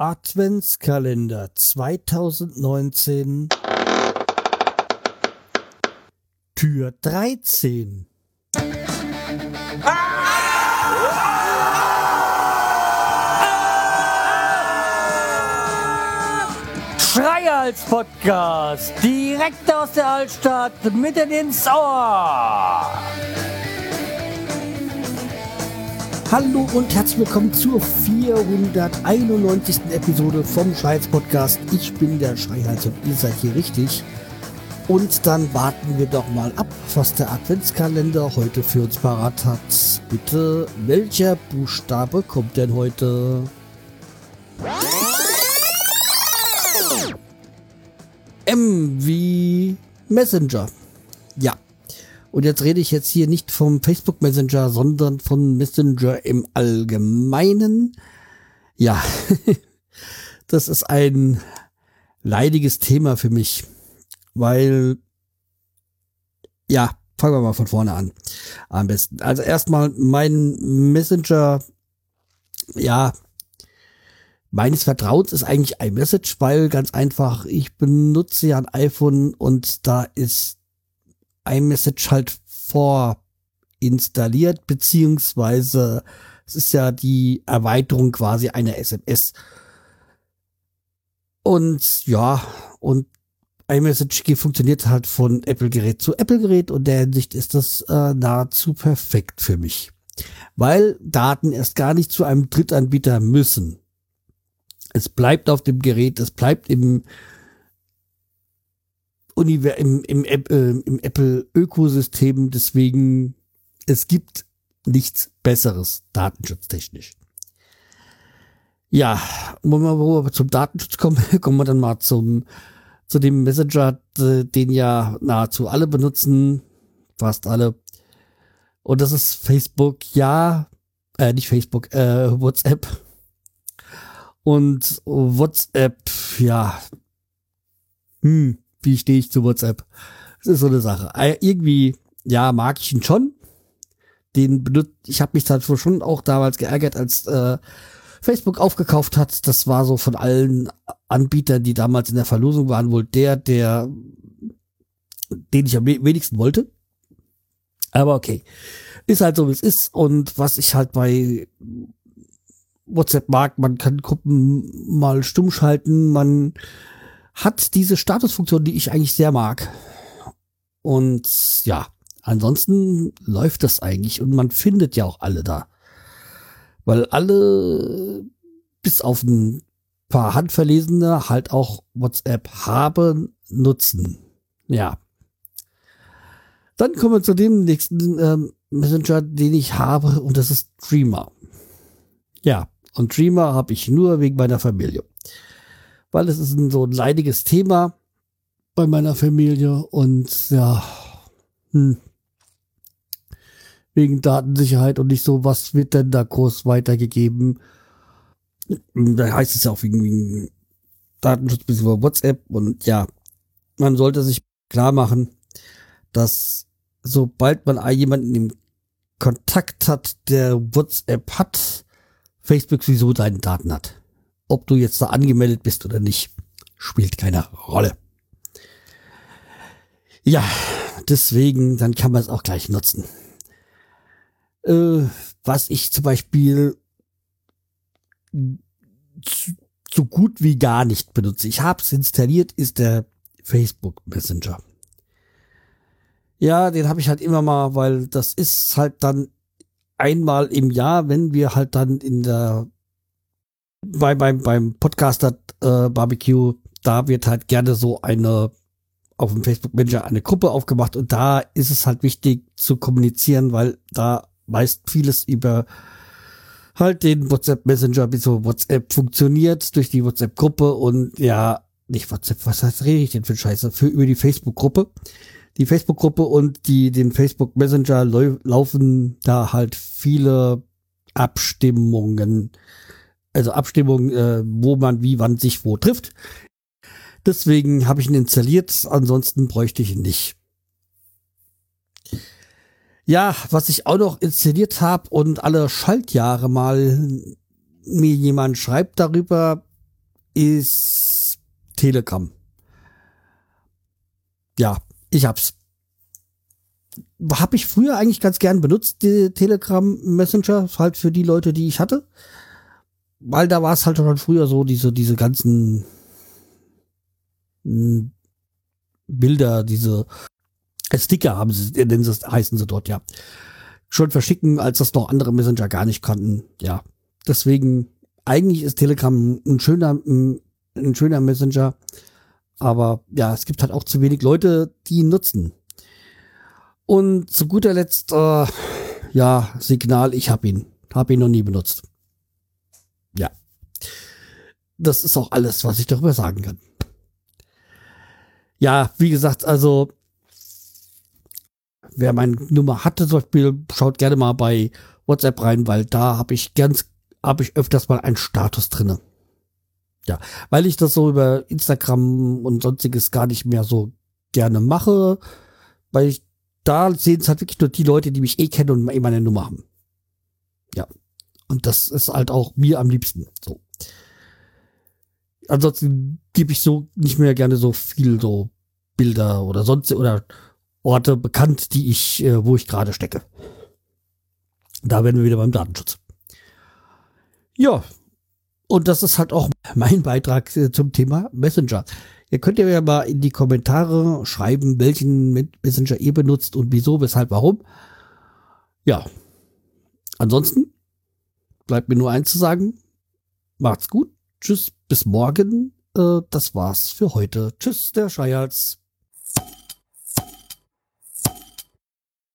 Adventskalender 2019 Tür 13 Schreihals Podcast, direkt aus der Altstadt, mitten ins Ohr. Hallo und herzlich willkommen zur 491. Episode vom Schreihals Podcast. Ich bin der Schreihals und ihr seid hier richtig. Und dann warten wir doch mal ab, was der Adventskalender heute für uns parat hat. Bitte, welcher Buchstabe kommt denn heute? M wie Messenger. Ja. Und jetzt rede ich jetzt hier nicht vom Facebook Messenger, sondern von Messenger im Allgemeinen. Ja, das ist ein leidiges Thema für mich, weil, ja, fangen wir mal von vorne an. Am besten. Also erstmal mein Messenger, ja, meines Vertrauens ist eigentlich iMessage, weil ganz einfach, ich benutze ja ein iPhone und da ist iMessage halt vorinstalliert, beziehungsweise es ist ja die Erweiterung quasi einer SMS. Und ja, und iMessage funktioniert halt von Apple-Gerät zu Apple-Gerät und der Hinsicht ist das äh, nahezu perfekt für mich. Weil Daten erst gar nicht zu einem Drittanbieter müssen. Es bleibt auf dem Gerät, es bleibt im, Univer im, im, äh, im Apple-Ökosystem. Deswegen, es gibt nichts Besseres datenschutztechnisch. Ja, wo wir, wir zum Datenschutz kommen, kommen wir dann mal zum, zu dem Messenger, den ja nahezu alle benutzen, fast alle. Und das ist Facebook, ja, äh, nicht Facebook, äh, WhatsApp. Und WhatsApp, ja, hm, wie stehe ich zu WhatsApp? Das ist so eine Sache. Äh, irgendwie, ja, mag ich ihn schon. Den benutzt, ich habe mich da schon auch damals geärgert, als äh, Facebook aufgekauft hat. Das war so von allen Anbietern, die damals in der Verlosung waren, wohl der, der, den ich am wenigsten wollte. Aber okay. Ist halt so, wie es ist. Und was ich halt bei WhatsApp mag, man kann Gruppen mal stumm schalten, man hat diese Statusfunktion, die ich eigentlich sehr mag. Und ja, ansonsten läuft das eigentlich und man findet ja auch alle da. Weil alle, bis auf ein paar Handverlesene, halt auch WhatsApp haben, nutzen. Ja. Dann kommen wir zu dem nächsten ähm, Messenger, den ich habe, und das ist Dreamer. Ja, und Dreamer habe ich nur wegen meiner Familie. Weil es ist ein, so ein leidiges Thema bei meiner Familie und ja, hm, wegen Datensicherheit und nicht so, was wird denn da groß weitergegeben. Da heißt es ja auch wegen, wegen Datenschutz bis über WhatsApp und ja, man sollte sich klar machen, dass sobald man jemanden im Kontakt hat, der WhatsApp hat, Facebook sowieso deine Daten hat. Ob du jetzt da angemeldet bist oder nicht, spielt keine Rolle. Ja, deswegen, dann kann man es auch gleich nutzen. Äh, was ich zum Beispiel so gut wie gar nicht benutze. Ich habe es installiert, ist der Facebook Messenger. Ja, den habe ich halt immer mal, weil das ist halt dann einmal im Jahr, wenn wir halt dann in der bei, beim, beim Podcaster äh, Barbecue, da wird halt gerne so eine auf dem Facebook Manager eine Gruppe aufgemacht und da ist es halt wichtig zu kommunizieren, weil da meist vieles über halt den WhatsApp Messenger bis so WhatsApp funktioniert durch die WhatsApp Gruppe und ja, nicht WhatsApp, was heißt rede ich denn für Scheiße? Für über die Facebook Gruppe die Facebook-Gruppe und die, den Facebook Messenger laufen da halt viele Abstimmungen. Also Abstimmungen, äh, wo man wie wann sich wo trifft. Deswegen habe ich ihn installiert, ansonsten bräuchte ich ihn nicht. Ja, was ich auch noch installiert habe und alle Schaltjahre mal mir jemand schreibt darüber, ist Telegram. Ja, ich hab's. Hab ich früher eigentlich ganz gern benutzt, Telegram Messenger, halt für die Leute, die ich hatte. Weil da war es halt schon früher so, diese, diese ganzen hm, Bilder, diese Sticker haben sie, nennen sie, heißen sie dort, ja. Schon verschicken, als das noch andere Messenger gar nicht kannten, ja. Deswegen, eigentlich ist Telegram ein schöner, ein schöner Messenger. Aber ja, es gibt halt auch zu wenig Leute, die ihn nutzen. Und zu guter Letzt, äh, ja, Signal, ich habe ihn. Habe ihn noch nie benutzt. Das ist auch alles, was ich darüber sagen kann. Ja, wie gesagt, also wer meine Nummer hatte, zum Beispiel, schaut gerne mal bei WhatsApp rein, weil da habe ich ganz, habe ich öfters mal einen Status drinne. Ja, weil ich das so über Instagram und sonstiges gar nicht mehr so gerne mache, weil ich da sehen es halt wirklich nur die Leute, die mich eh kennen und eh meine Nummer haben. Ja. Und das ist halt auch mir am liebsten so. Ansonsten gebe ich so nicht mehr gerne so viel so Bilder oder sonst oder Orte bekannt, die ich, äh, wo ich gerade stecke. Da werden wir wieder beim Datenschutz. Ja, und das ist halt auch mein Beitrag äh, zum Thema Messenger. Ihr könnt ja mal in die Kommentare schreiben, welchen Messenger ihr benutzt und wieso, weshalb, warum. Ja. Ansonsten bleibt mir nur eins zu sagen. Macht's gut. Tschüss. Bis morgen. Äh, das war's für heute. Tschüss, der Schreihals.